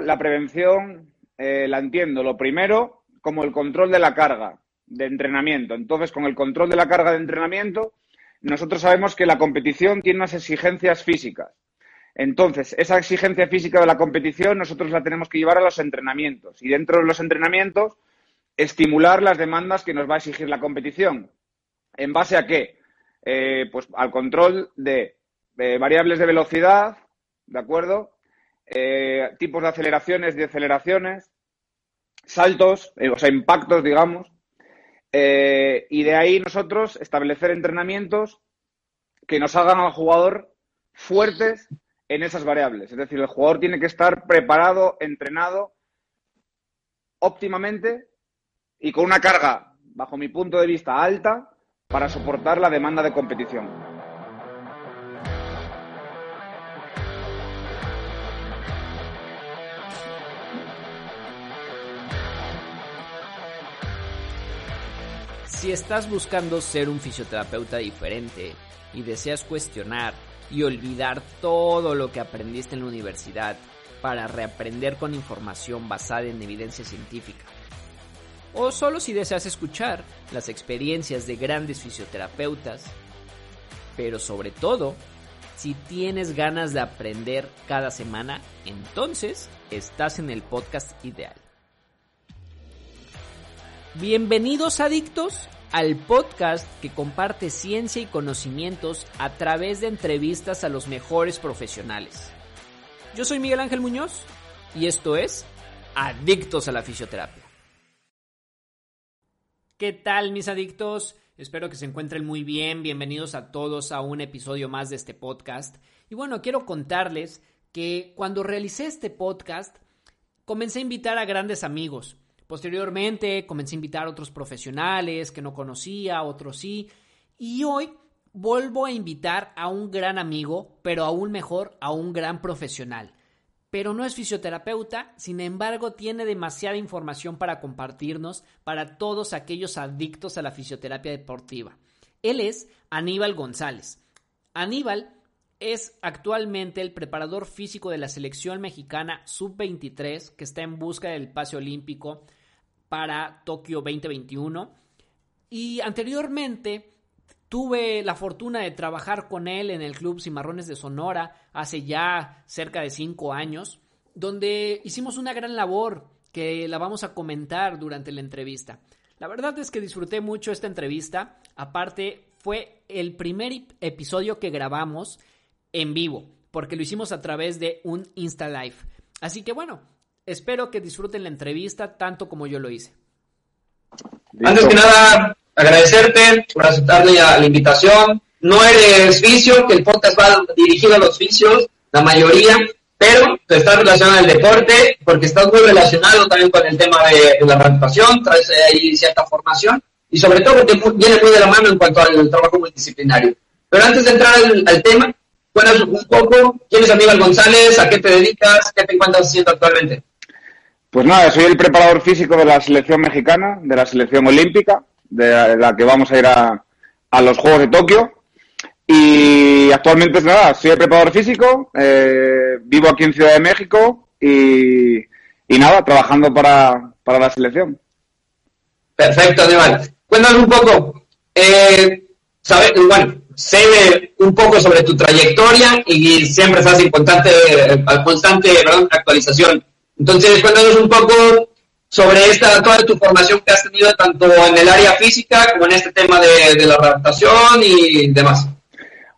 La prevención eh, la entiendo. Lo primero, como el control de la carga de entrenamiento. Entonces, con el control de la carga de entrenamiento, nosotros sabemos que la competición tiene unas exigencias físicas. Entonces, esa exigencia física de la competición nosotros la tenemos que llevar a los entrenamientos. Y dentro de los entrenamientos, estimular las demandas que nos va a exigir la competición. ¿En base a qué? Eh, pues al control de, de variables de velocidad, ¿de acuerdo? Eh, tipos de aceleraciones, de aceleraciones, saltos, eh, o sea, impactos, digamos. Eh, y de ahí nosotros establecer entrenamientos que nos hagan al jugador fuertes en esas variables. Es decir, el jugador tiene que estar preparado, entrenado óptimamente y con una carga, bajo mi punto de vista, alta para soportar la demanda de competición. Si estás buscando ser un fisioterapeuta diferente y deseas cuestionar y olvidar todo lo que aprendiste en la universidad para reaprender con información basada en evidencia científica, o solo si deseas escuchar las experiencias de grandes fisioterapeutas, pero sobre todo, si tienes ganas de aprender cada semana, entonces estás en el podcast ideal. Bienvenidos adictos al podcast que comparte ciencia y conocimientos a través de entrevistas a los mejores profesionales. Yo soy Miguel Ángel Muñoz y esto es Adictos a la Fisioterapia. ¿Qué tal mis adictos? Espero que se encuentren muy bien. Bienvenidos a todos a un episodio más de este podcast. Y bueno, quiero contarles que cuando realicé este podcast, comencé a invitar a grandes amigos Posteriormente comencé a invitar a otros profesionales que no conocía, otros sí. Y hoy vuelvo a invitar a un gran amigo, pero aún mejor, a un gran profesional. Pero no es fisioterapeuta, sin embargo tiene demasiada información para compartirnos para todos aquellos adictos a la fisioterapia deportiva. Él es Aníbal González. Aníbal es actualmente el preparador físico de la selección mexicana sub-23 que está en busca del pase olímpico para Tokio 2021. Y anteriormente tuve la fortuna de trabajar con él en el Club Cimarrones de Sonora hace ya cerca de cinco años, donde hicimos una gran labor que la vamos a comentar durante la entrevista. La verdad es que disfruté mucho esta entrevista. Aparte, fue el primer episodio que grabamos en vivo, porque lo hicimos a través de un Insta Live. Así que bueno, Espero que disfruten la entrevista tanto como yo lo hice. Antes que nada, agradecerte por aceptar la, invitación. No eres vicio, que el podcast va dirigido a los vicios, la mayoría, pero estás relacionado al deporte porque estás muy relacionado también con el tema de, la rehabilitación, traes ahí cierta formación y sobre todo porque viene muy de la mano en cuanto al trabajo multidisciplinario. Pero antes de entrar al, tema, cuéntanos un poco quién es Aníbal González, a qué te dedicas, qué te encuentras haciendo actualmente. Pues nada, soy el preparador físico de la selección mexicana, de la selección olímpica, de la que vamos a ir a, los Juegos de Tokio. Y actualmente, es nada, soy el preparador físico, eh, vivo aquí en Ciudad de México y, nada, trabajando para, la selección. Perfecto, Aníbal. Cuéntanos un poco, eh, bueno, sé un poco sobre tu trayectoria y siempre estás en constante, constante actualización. Entonces, cuéntanos un poco sobre esta, toda tu formación que has tenido tanto en el área física como en este tema de, la adaptación y demás.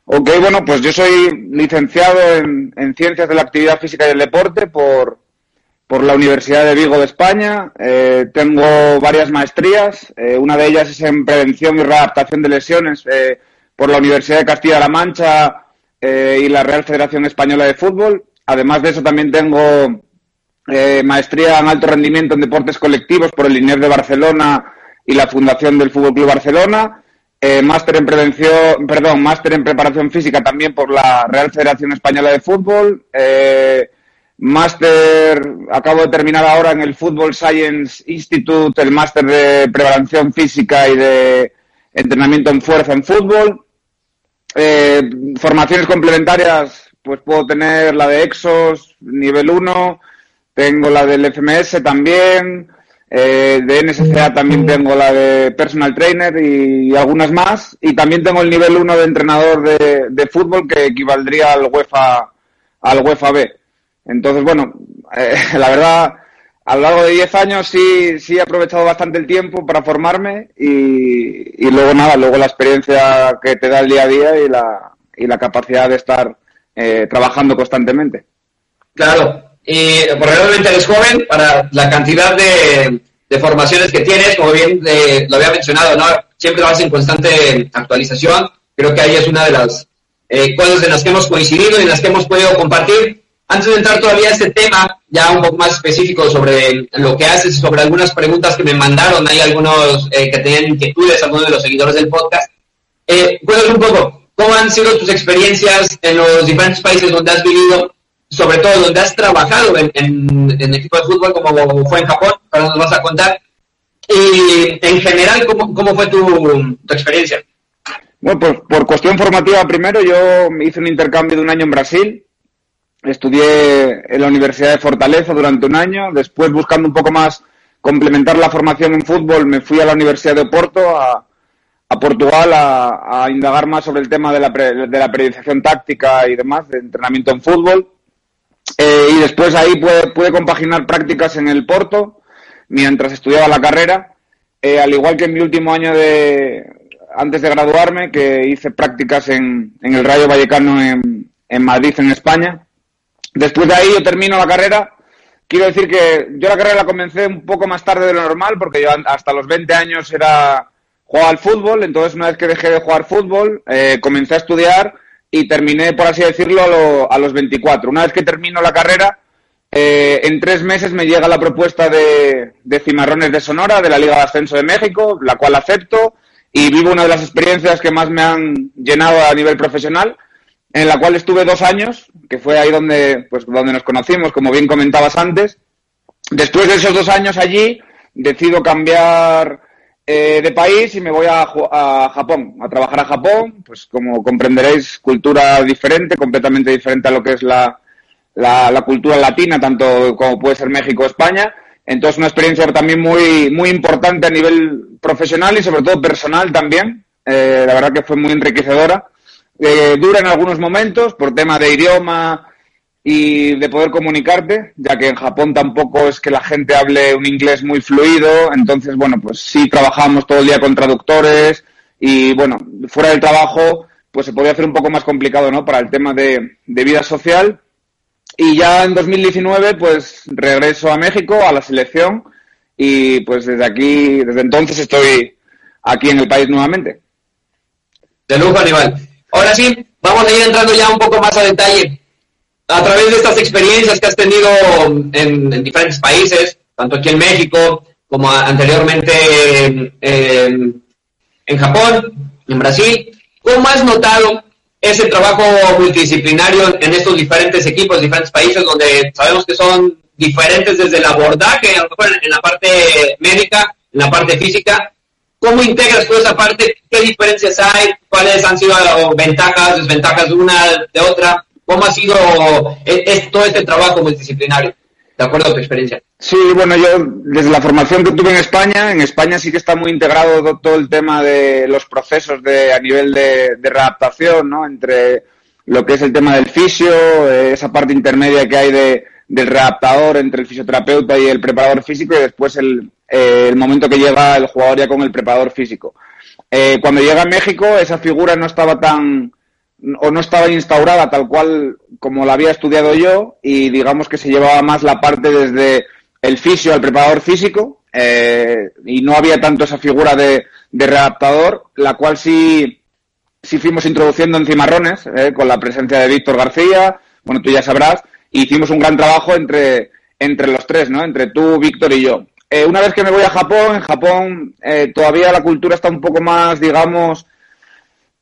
Ok, bueno, pues yo soy licenciado en, Ciencias de la Actividad Física y del Deporte por, la Universidad de Vigo de España. Eh, tengo varias maestrías. Eh, una de ellas es en Prevención y Readaptación de Lesiones eh, por la Universidad de Castilla-La Mancha y la Real Federación Española de Fútbol. Además de eso, también tengo eh, maestría en alto rendimiento en deportes colectivos por el INEF de Barcelona y la Fundación del Fútbol Club Barcelona, eh, máster en prevención, perdón, máster en preparación física también por la Real Federación Española de Fútbol, eh, máster, acabo de terminar ahora en el Football Science Institute, el máster de preparación física y de entrenamiento en fuerza en fútbol. Eh, formaciones complementarias, pues puedo tener la de Exos, nivel 1, tengo la del FMS también, eh, de NSCA también tengo la de Personal Trainer y, algunas más. Y también tengo el nivel 1 de entrenador de, de, fútbol que equivaldría al UEFA, al UEFA B. Entonces, bueno, eh, la verdad, a lo largo de 10 años sí, sí he aprovechado bastante el tiempo para formarme y, y, luego nada, luego la experiencia que te da el día a día y la, y la capacidad de estar eh, trabajando constantemente. Claro, y probablemente eres joven para la cantidad de, de formaciones que tienes, como bien eh, lo había mencionado, ¿no? Siempre vas en constante actualización. Creo que ahí es una de las eh, cosas en las que hemos coincidido y en las que hemos podido compartir. Antes de entrar todavía a este tema, ya un poco más específico sobre lo que haces, sobre algunas preguntas que me mandaron, hay algunos eh, que tenían inquietudes, algunos de los seguidores del podcast. Eh, cuéntanos un poco, ¿cómo han sido tus experiencias en los diferentes países donde has vivido sobre todo donde has trabajado en, en, equipo de fútbol, como fue en Japón, ahora nos vas a contar. Y en general, ¿cómo, cómo fue tu, experiencia? Bueno, pues por cuestión formativa primero, yo hice un intercambio de un año en Brasil. Estudié en la Universidad de Fortaleza durante un año. Después, buscando un poco más complementar la formación en fútbol, me fui a la Universidad de Oporto, a, a Portugal, a, a, indagar más sobre el tema de la, pre, de la periodización táctica y demás, de entrenamiento en fútbol. Eh, y después ahí pude, compaginar prácticas en el Porto mientras estudiaba la carrera, eh, al igual que en mi último año de antes de graduarme, que hice prácticas en, en el Rayo Vallecano en, en, Madrid, en España. Después de ahí yo termino la carrera. Quiero decir que yo la carrera la comencé un poco más tarde de lo normal, porque yo hasta los 20 años era jugaba al fútbol, entonces una vez que dejé de jugar fútbol, eh, comencé a estudiar y terminé, por así decirlo, a, lo, a los 24. Una vez que termino la carrera, eh, en tres meses me llega la propuesta de, de, Cimarrones de Sonora, de la Liga de Ascenso de México, la cual acepto y vivo una de las experiencias que más me han llenado a nivel profesional, en la cual estuve dos años, que fue ahí donde, pues, donde nos conocimos, como bien comentabas antes. Después de esos dos años allí, decido cambiar eh, de país y me voy a, a, Japón, a trabajar a Japón, pues como comprenderéis, cultura diferente, completamente diferente a lo que es la, la, cultura latina, tanto como puede ser México o España. Entonces, una experiencia también muy, muy importante a nivel profesional y sobre todo personal también. Eh, la verdad que fue muy enriquecedora. Eh, dura en algunos momentos por tema de idioma, y de poder comunicarte, ya que en Japón tampoco es que la gente hable un inglés muy fluido, entonces, bueno, pues sí trabajamos todo el día con traductores y, bueno, fuera del trabajo, pues se podía hacer un poco más complicado, ¿no? Para el tema de, vida social. Y ya en 2019, pues regreso a México, a la selección, y pues desde aquí, desde entonces estoy aquí en el país nuevamente. De lujo, Aníbal. Ahora sí, vamos a ir entrando ya un poco más a detalle a través de estas experiencias que has tenido en, en diferentes países, tanto aquí en México como anteriormente en, en, en, Japón, en Brasil, ¿cómo has notado ese trabajo multidisciplinario en estos diferentes equipos, diferentes países, donde sabemos que son diferentes desde el abordaje, a lo mejor en la parte médica, en la parte física? ¿Cómo integras toda esa parte? ¿Qué diferencias hay? ¿Cuáles han sido ventajas, desventajas de una, de otra? ¿Cómo ha sido es, todo este trabajo multidisciplinario? De acuerdo a tu experiencia. Sí, bueno, yo desde la formación que tuve en España, en España sí que está muy integrado todo el tema de los procesos de, a nivel de, de readaptación, ¿no? Entre lo que es el tema del fisio, eh, esa parte intermedia que hay de, del readaptador entre el fisioterapeuta y el preparador físico y después el, eh, el momento que llega el jugador ya con el preparador físico. Eh, cuando llega a México, esa figura no estaba tan, o no estaba instaurada tal cual como la había estudiado yo y digamos que se llevaba más la parte desde el fisio al preparador físico eh, y no había tanto esa figura de, de readaptador, la cual sí, sí fuimos introduciendo en Cimarrones, eh, con la presencia de Víctor García, bueno, tú ya sabrás, y hicimos un gran trabajo entre, entre los tres, ¿no? Entre tú, Víctor y yo. Eh, una vez que me voy a Japón, en Japón eh, todavía la cultura está un poco más, digamos,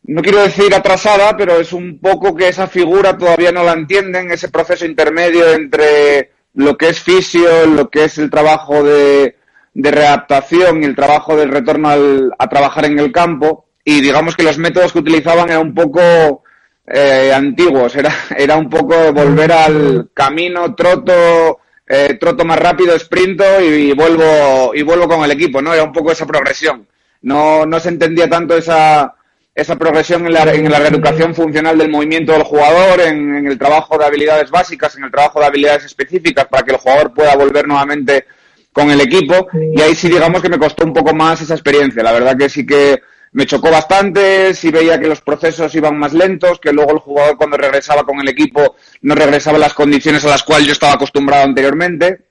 no quiero decir atrasada, pero es un poco que esa figura todavía no la entienden, ese proceso intermedio entre lo que es fisio, lo que es el trabajo de, de readaptación y el trabajo del retorno al, a trabajar en el campo. Y digamos que los métodos que utilizaban eran un poco eh, antiguos, era, era un poco volver al camino, troto, eh, troto más rápido, sprinto y, vuelvo y vuelvo con el equipo, ¿no? Era un poco esa progresión. No, no se entendía tanto esa, esa progresión en la, en la reeducación funcional del movimiento del jugador, en, en, el trabajo de habilidades básicas, en el trabajo de habilidades específicas para que el jugador pueda volver nuevamente con el equipo. Y ahí sí digamos que me costó un poco más esa experiencia. La verdad que sí que me chocó bastante, sí veía que los procesos iban más lentos, que luego el jugador cuando regresaba con el equipo no regresaba en las condiciones a las cuales yo estaba acostumbrado anteriormente.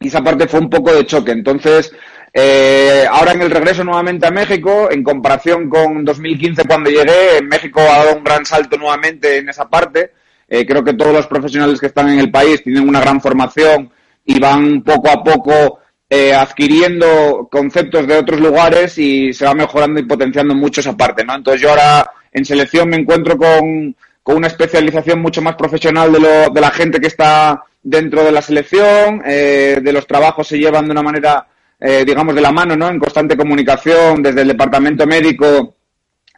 Y esa parte fue un poco de choque. Entonces, eh, ahora en el regreso nuevamente a México, en comparación con 2015 cuando llegué, México ha dado un gran salto nuevamente en esa parte. Eh, creo que todos los profesionales que están en el país tienen una gran formación y van poco a poco eh, adquiriendo conceptos de otros lugares y se va mejorando y potenciando mucho esa parte, ¿no? Entonces yo ahora en selección me encuentro con, con una especialización mucho más profesional de, lo, de la gente que está dentro de la selección, eh, de los trabajos se llevan de una manera, eh, digamos, de la mano, ¿no? En constante comunicación desde el departamento médico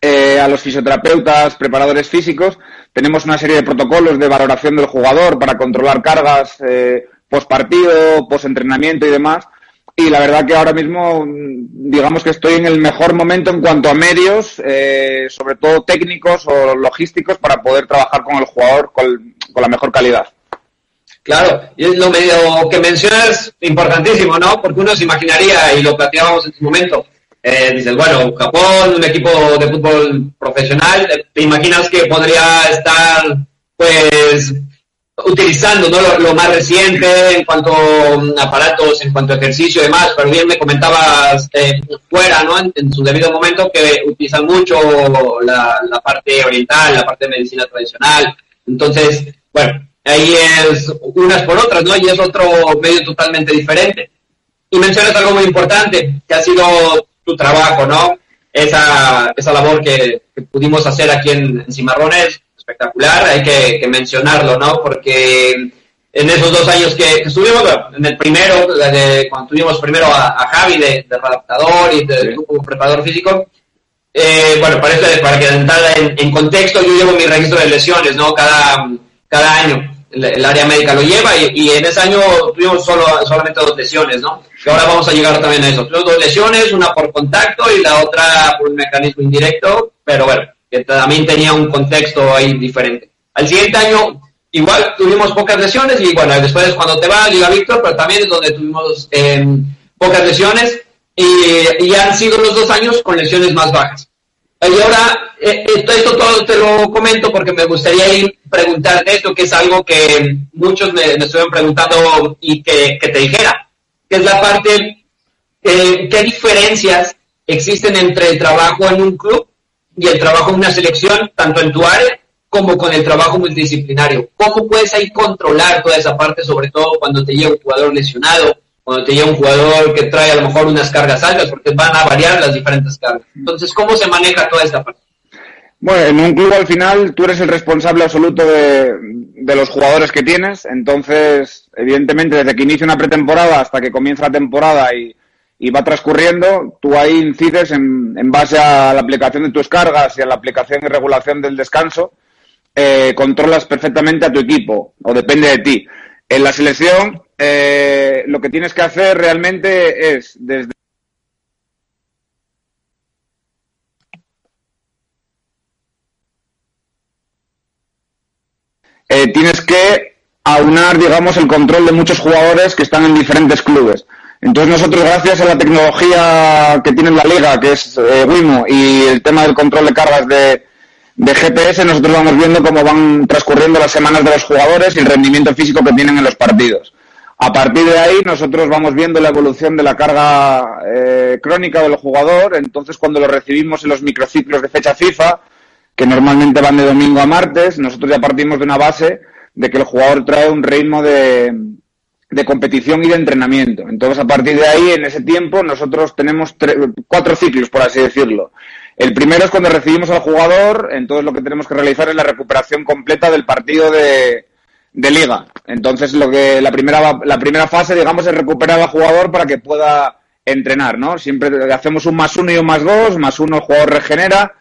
eh, a los fisioterapeutas, preparadores físicos. Tenemos una serie de protocolos de valoración del jugador para controlar cargas eh, post partido, post entrenamiento y demás y la verdad que ahora mismo digamos que estoy en el mejor momento en cuanto a medios, eh, sobre todo técnicos o logísticos, para poder trabajar con el jugador con, con, la mejor calidad. Claro, y es lo medio que mencionas importantísimo, ¿no? Porque uno se imaginaría, y lo platicábamos en su momento, eh, dices, bueno, Japón, un equipo de fútbol profesional, te imaginas que podría estar, pues, utilizando ¿no? lo, más reciente en cuanto a aparatos, en cuanto a ejercicio y demás, pero bien me comentabas eh, fuera, ¿no? En, su debido momento que utilizan mucho la, parte oriental, la parte de medicina tradicional. Entonces, bueno, ahí es unas por otras, ¿no? Y es otro medio totalmente diferente. Y mencionas algo muy importante, que ha sido tu trabajo, ¿no? Esa, esa labor que, que pudimos hacer aquí en, en Cimarrones, espectacular, hay que, que, mencionarlo, ¿no? Porque en esos dos años que, que estuvimos, en el primero, de, cuando tuvimos primero a, a Javi de, de redactador y de, sí. como preparador físico, eh, bueno, para, eso, para que entrar en, en, contexto, yo llevo mi registro de lesiones, ¿no? Cada, cada año. El, área médica lo lleva y, en ese año tuvimos solo, solamente dos lesiones, ¿no? Y ahora vamos a llegar también a eso. Tuvimos dos lesiones, una por contacto y la otra por un mecanismo indirecto, pero bueno, que también tenía un contexto ahí diferente. Al siguiente año, igual tuvimos pocas lesiones y bueno, después cuando te va Liga Víctor, pero también es donde tuvimos eh, pocas lesiones y, han sido los dos años con lesiones más bajas. Y ahora, eh, esto, todo te lo comento porque me gustaría ir preguntarte esto, que es algo que muchos me, me estuvieron preguntando y que, que, te dijera, que es la parte, eh, ¿qué diferencias existen entre el trabajo en un club y el trabajo en una selección, tanto en tu área como con el trabajo multidisciplinario. ¿Cómo puedes ahí controlar toda esa parte, sobre todo cuando te llega un jugador lesionado, cuando te llega un jugador que trae a lo mejor unas cargas altas, porque van a variar las diferentes cargas? Entonces, ¿cómo se maneja toda esta parte? Bueno, en un club al final tú eres el responsable absoluto de, los jugadores que tienes, entonces, evidentemente, desde que inicia una pretemporada hasta que comienza la temporada y, y va transcurriendo, tú ahí incides en, en, base a la aplicación de tus cargas y a la aplicación y regulación del descanso, eh, controlas perfectamente a tu equipo, o depende de ti. En la selección, eh, lo que tienes que hacer realmente es, desde eh, tienes que aunar, digamos, el control de muchos jugadores que están en diferentes clubes. Entonces nosotros, gracias a la tecnología que tiene la liga, que es eh, Wimo, y el tema del control de cargas de, de, GPS, nosotros vamos viendo cómo van transcurriendo las semanas de los jugadores y el rendimiento físico que tienen en los partidos. A partir de ahí, nosotros vamos viendo la evolución de la carga eh, crónica del jugador. Entonces, cuando lo recibimos en los microciclos de fecha FIFA, que normalmente van de domingo a martes, nosotros ya partimos de una base de que el jugador trae un ritmo de, de competición y de entrenamiento. Entonces, a partir de ahí, en ese tiempo, nosotros tenemos cuatro ciclos, por así decirlo. El primero es cuando recibimos al jugador, entonces lo que tenemos que realizar es la recuperación completa del partido de, liga. Entonces, lo que la primera la primera fase, digamos, es recuperar al jugador para que pueda entrenar, ¿no? Siempre hacemos un más uno y un más dos, más uno el jugador regenera,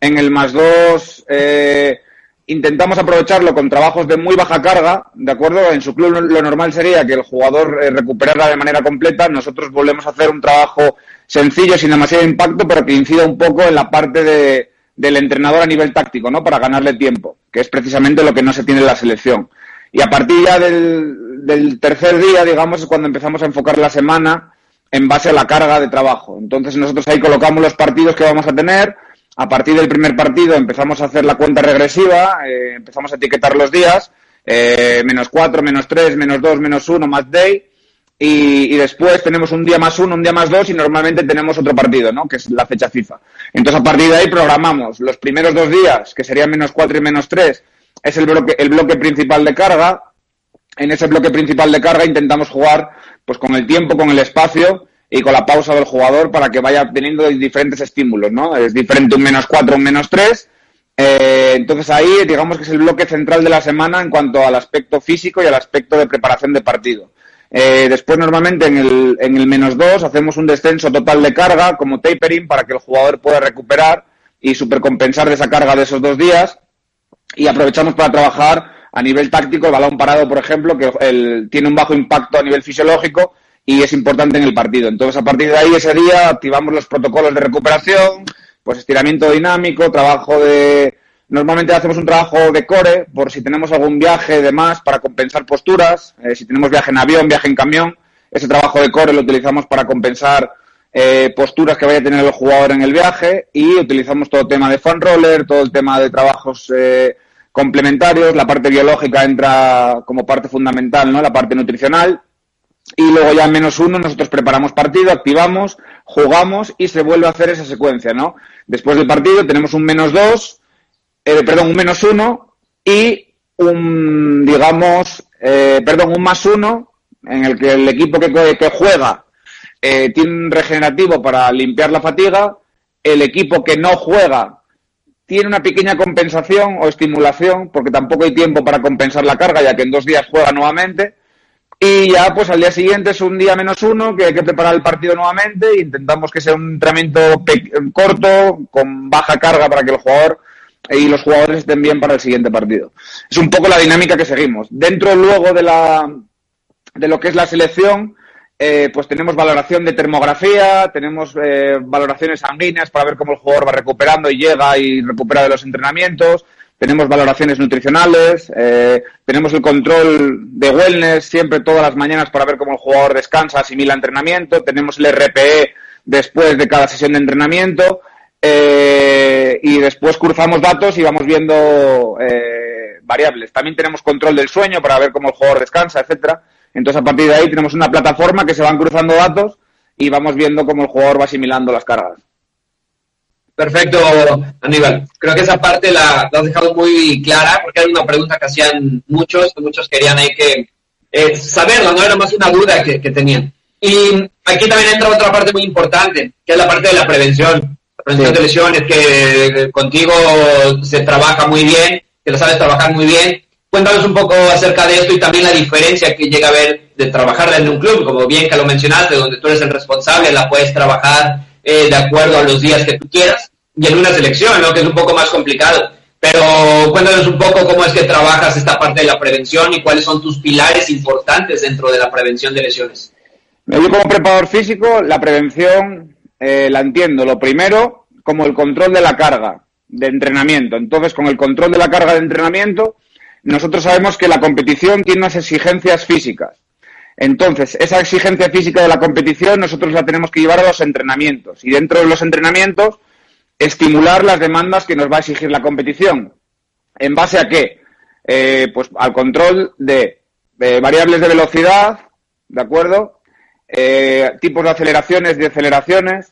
en el más dos eh, intentamos aprovecharlo con trabajos de muy baja carga, ¿de acuerdo? En su club lo normal sería que el jugador eh, recuperara de manera completa, nosotros volvemos a hacer un trabajo sencillo, sin demasiado impacto, pero que incida un poco en la parte de, del entrenador a nivel táctico, ¿no? Para ganarle tiempo, que es precisamente lo que no se tiene en la selección. Y a partir ya del, del tercer día, digamos, es cuando empezamos a enfocar la semana en base a la carga de trabajo. Entonces nosotros ahí colocamos los partidos que vamos a tener. A partir del primer partido empezamos a hacer la cuenta regresiva, eh, empezamos a etiquetar los días, eh, menos cuatro, menos tres, menos dos, menos uno, más day. Y, después tenemos un día más uno, un día más dos y normalmente tenemos otro partido, ¿no? Que es la fecha FIFA. Entonces a partir de ahí programamos los primeros dos días, que serían menos cuatro y menos tres, es el bloque, el bloque principal de carga. En ese bloque principal de carga intentamos jugar pues con el tiempo, con el espacio y con la pausa del jugador para que vaya teniendo diferentes estímulos, ¿no? Es diferente un menos cuatro, un menos tres. Eh, entonces ahí digamos que es el bloque central de la semana en cuanto al aspecto físico y al aspecto de preparación de partido. Eh, después normalmente en el, en el menos dos hacemos un descenso total de carga como tapering para que el jugador pueda recuperar y supercompensar de esa carga de esos dos días y aprovechamos para trabajar a nivel táctico el balón parado, por ejemplo, que el, tiene un bajo impacto a nivel fisiológico y es importante en el partido. Entonces, a partir de ahí, ese día, activamos los protocolos de recuperación, pues estiramiento dinámico, trabajo de... Normalmente hacemos un trabajo de core por si tenemos algún viaje de más para compensar posturas, eh, si tenemos viaje en avión, viaje en camión, ese trabajo de core lo utilizamos para compensar eh, posturas que vaya a tener el jugador en el viaje y utilizamos todo el tema de fan roller, todo el tema de trabajos eh, complementarios, la parte biológica entra como parte fundamental, ¿no? La parte nutricional. Y luego ya en menos uno nosotros preparamos partido, activamos, jugamos y se vuelve a hacer esa secuencia, ¿no? Después del partido tenemos un menos dos, eh, perdón, un menos uno y un, digamos, eh, perdón, un más uno en el que el equipo que, juega eh, tiene un regenerativo para limpiar la fatiga, el equipo que no juega tiene una pequeña compensación o estimulación, porque tampoco hay tiempo para compensar la carga, ya que en dos días juega nuevamente. Y ya, pues al día siguiente es un día menos uno, que hay que preparar el partido nuevamente. E intentamos que sea un entrenamiento corto, con baja carga para que el jugador y los jugadores estén bien para el siguiente partido. Es un poco la dinámica que seguimos. Dentro luego de la de lo que es la selección, eh, pues tenemos valoración de termografía, tenemos eh, valoraciones sanguíneas para ver cómo el jugador va recuperando y llega y recupera de los entrenamientos, tenemos valoraciones nutricionales, eh, tenemos el control de wellness siempre todas las mañanas para ver cómo el jugador descansa, asimila entrenamiento, tenemos el RPE después de cada sesión de entrenamiento eh, y después cruzamos datos y vamos viendo eh, variables. También tenemos control del sueño para ver cómo el jugador descansa, etcétera. Entonces, a partir de ahí tenemos una plataforma que se van cruzando datos y vamos viendo cómo el jugador va asimilando las cargas. Perfecto, Aníbal. Creo que esa parte la, has dejado muy clara porque era una pregunta que hacían muchos, que muchos querían ahí que eh, saberla, no era más una duda que tenían. Y aquí también entra otra parte muy importante, que es la parte de la prevención. Prevención sí. de lesiones, que contigo se trabaja muy bien, que lo sabes trabajar muy bien. Cuéntanos un poco acerca de esto y también la diferencia que llega a haber de trabajar dentro de un club, como bien que lo mencionaste, donde tú eres el responsable, la puedes trabajar eh, de acuerdo a los días que tú quieras, y en una selección, ¿no? que es un poco más complicado. Pero cuéntanos un poco cómo es que trabajas esta parte de la prevención y cuáles son tus pilares importantes dentro de la prevención de lesiones. Yo como preparador físico, la prevención eh, la entiendo. Lo primero, como el control de la carga de entrenamiento. Entonces, con el control de la carga de entrenamiento, nosotros sabemos que la competición tiene unas exigencias físicas. Entonces, esa exigencia física de la competición nosotros la tenemos que llevar a los entrenamientos. Y dentro de los entrenamientos, estimular las demandas que nos va a exigir la competición. ¿En base a qué? Eh, pues al control de, variables de velocidad, ¿de acuerdo? Eh, tipos de aceleraciones, de aceleraciones,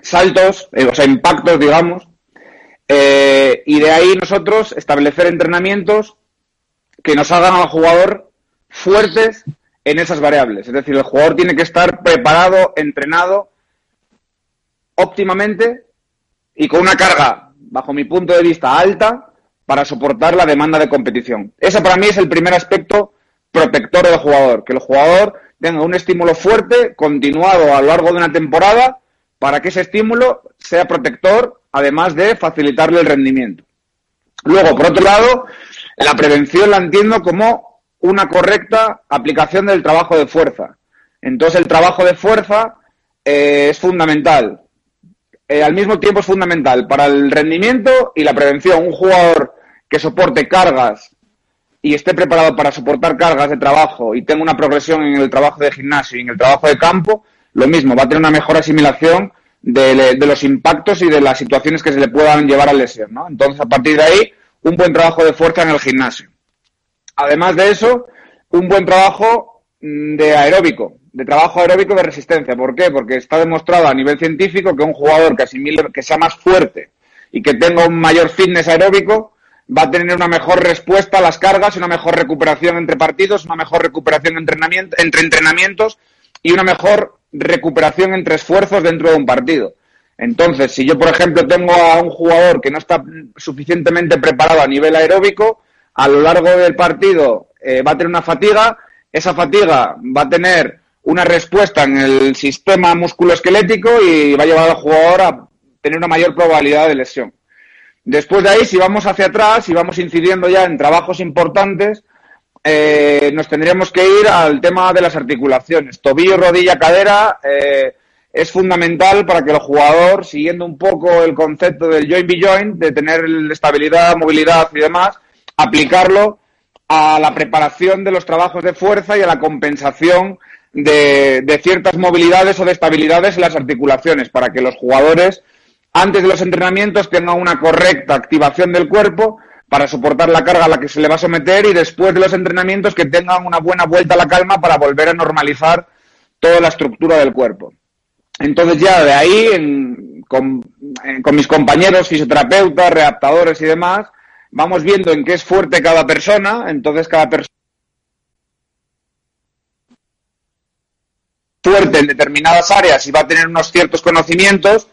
saltos, eh, o sea, impactos, digamos. Eh, y de ahí nosotros establecer entrenamientos que nos hagan al jugador fuertes en esas variables. Es decir, el jugador tiene que estar preparado, entrenado óptimamente y con una carga, bajo mi punto de vista, alta para soportar la demanda de competición. Ese para mí es el primer aspecto protector del jugador, que el jugador tenga un estímulo fuerte, continuado a lo largo de una temporada, para que ese estímulo sea protector, además de facilitarle el rendimiento. Luego, por otro lado, la prevención la entiendo como una correcta aplicación del trabajo de fuerza. Entonces, el trabajo de fuerza eh, es fundamental. Eh, al mismo tiempo es fundamental para el rendimiento y la prevención. Un jugador que soporte cargas y esté preparado para soportar cargas de trabajo y tenga una progresión en el trabajo de gimnasio y en el trabajo de campo, lo mismo, va a tener una mejor asimilación de, los impactos y de las situaciones que se le puedan llevar a lesión, ¿no? Entonces, a partir de ahí, un buen trabajo de fuerza en el gimnasio. Además de eso, un buen trabajo mm, de aeróbico, de trabajo aeróbico de resistencia. ¿Por qué? Porque está demostrado a nivel científico que un jugador que asimile, que sea más fuerte y que tenga un mayor fitness aeróbico, va a tener una mejor respuesta a las cargas, una mejor recuperación entre partidos, una mejor recuperación entrenamiento, entre entrenamientos y una mejor recuperación entre esfuerzos dentro de un partido. Entonces, si yo, por ejemplo, tengo a un jugador que no está suficientemente preparado a nivel aeróbico, a lo largo del partido eh, va a tener una fatiga, esa fatiga va a tener una respuesta en el sistema musculoesquelético y va a llevar al jugador a tener una mayor probabilidad de lesión. Después de ahí, si vamos hacia atrás y vamos incidiendo ya en trabajos importantes, eh, nos tendríamos que ir al tema de las articulaciones. Tobillo, rodilla, cadera eh, es fundamental para que el jugador, siguiendo un poco el concepto del joint be joint, de tener estabilidad, movilidad y demás, aplicarlo a la preparación de los trabajos de fuerza y a la compensación de, de ciertas movilidades o de estabilidades en las articulaciones, para que los jugadores antes de los entrenamientos tenga una correcta activación del cuerpo para soportar la carga a la que se le va a someter y después de los entrenamientos que tengan una buena vuelta a la calma para volver a normalizar toda la estructura del cuerpo. Entonces ya de ahí, con, con, mis compañeros fisioterapeutas, readaptadores y demás, vamos viendo en qué es fuerte cada persona, entonces cada persona fuerte en determinadas áreas y va a tener unos ciertos conocimientos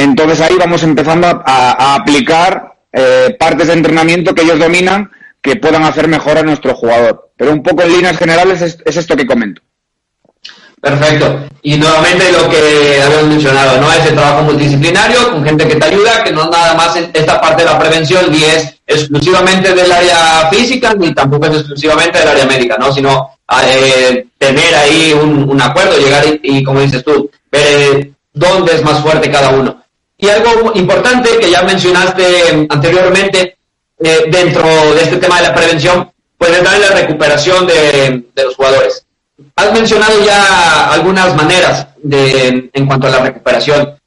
entonces ahí vamos empezando a, aplicar eh, partes de entrenamiento que ellos dominan que puedan hacer mejor a nuestro jugador. Pero un poco en líneas generales es, esto que comento. Perfecto. Y nuevamente lo que habíamos mencionado, ¿no? Ese trabajo multidisciplinario con gente que te ayuda, que no nada más esta parte de la prevención ni es exclusivamente del área física ni tampoco es exclusivamente del área médica, ¿no? Sino eh, tener ahí un, acuerdo, llegar y, como dices tú, ver dónde es más fuerte cada uno. Y algo importante que ya mencionaste anteriormente eh, dentro de este tema de la prevención, pues es la recuperación de, los jugadores. Has mencionado ya algunas maneras de, en cuanto a la recuperación.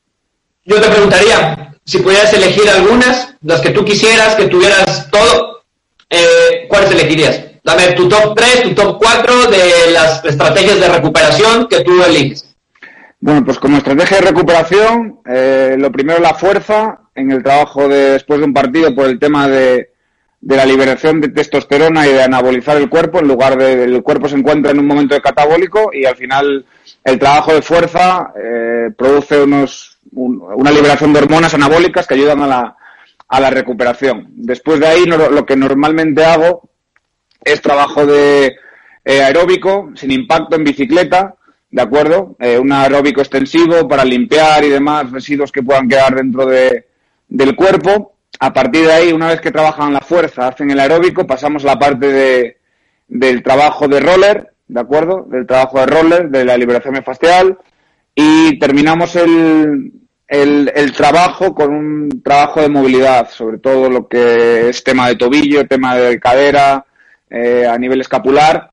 Yo te preguntaría, si pudieras elegir algunas, las que tú quisieras, que tuvieras todo, eh, ¿cuáles elegirías? Dame tu top 3, tu top 4 de las estrategias de recuperación que tú eliges. Bueno, pues como estrategia de recuperación, eh, lo primero la fuerza en el trabajo de, después de un partido por el tema de, de, la liberación de testosterona y de anabolizar el cuerpo, en lugar de el cuerpo se encuentra en un momento de catabólico y al final el trabajo de fuerza eh, produce unos, una liberación de hormonas anabólicas que ayudan a la, a la recuperación. Después de ahí lo que normalmente hago es trabajo de eh, aeróbico, sin impacto en bicicleta, ¿de acuerdo? Eh, un aeróbico extensivo para limpiar y demás residuos que puedan quedar dentro de, del cuerpo. A partir de ahí, una vez que trabajan la fuerza, hacen el aeróbico, pasamos a la parte de, del trabajo de roller, ¿de acuerdo? Del trabajo de roller, de la liberación facial y terminamos el, el, el, trabajo con un trabajo de movilidad, sobre todo lo que es tema de tobillo, tema de cadera, eh, a nivel escapular,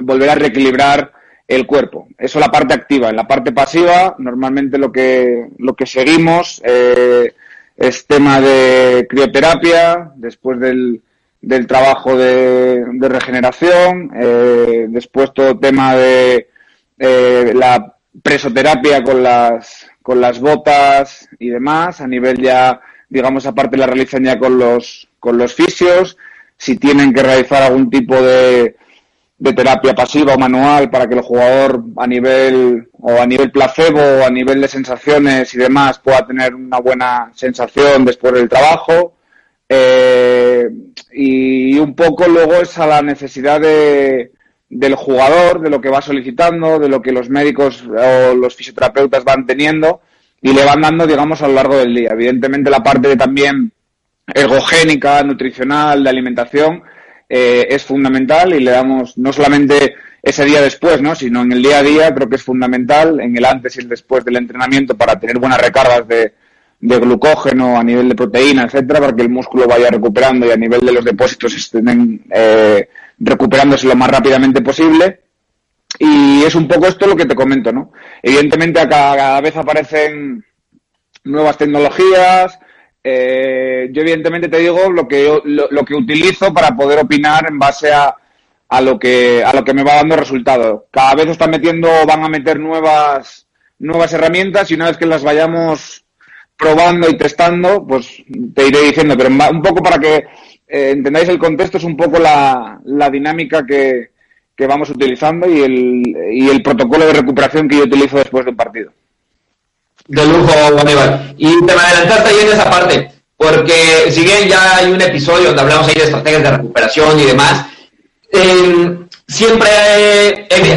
volver a reequilibrar el cuerpo. Eso la parte activa. En la parte pasiva, normalmente lo que, lo que seguimos eh, es tema de crioterapia, después del, del trabajo de, de regeneración, eh, después todo tema de eh, la presoterapia con las, con las botas y demás, a nivel ya, digamos, aparte la realizan ya con los, con los fisios, si tienen que realizar algún tipo de, de terapia pasiva o manual para que el jugador a nivel o a nivel placebo o a nivel de sensaciones y demás pueda tener una buena sensación después del trabajo. Eh, y un poco luego es a la necesidad de, del jugador, de lo que va solicitando, de lo que los médicos o los fisioterapeutas van teniendo y le van dando, digamos, a lo largo del día. Evidentemente la parte de también ergogénica, nutricional, de alimentación, eh, es fundamental y le damos no solamente ese día después, ¿no? sino en el día a día creo que es fundamental, en el antes y el después del entrenamiento para tener buenas recargas de, glucógeno a nivel de proteína, etcétera, para que el músculo vaya recuperando y a nivel de los depósitos estén eh, recuperándose lo más rápidamente posible. Y es un poco esto lo que te comento, ¿no? Evidentemente cada vez aparecen nuevas tecnologías, eh, yo evidentemente te digo lo que lo, que utilizo para poder opinar en base a, a lo que a lo que me va dando resultado. Cada vez están metiendo, van a meter nuevas nuevas herramientas y una vez que las vayamos probando y testando, pues te iré diciendo, pero un poco para que eh, entendáis el contexto, es un poco la, la dinámica que, que vamos utilizando y el, y el protocolo de recuperación que yo utilizo después del partido de lujo, Aníbal. Y te me adelantaste ahí en esa parte, porque si bien ya hay un episodio donde hablamos ahí de estrategias de recuperación y demás, em, siempre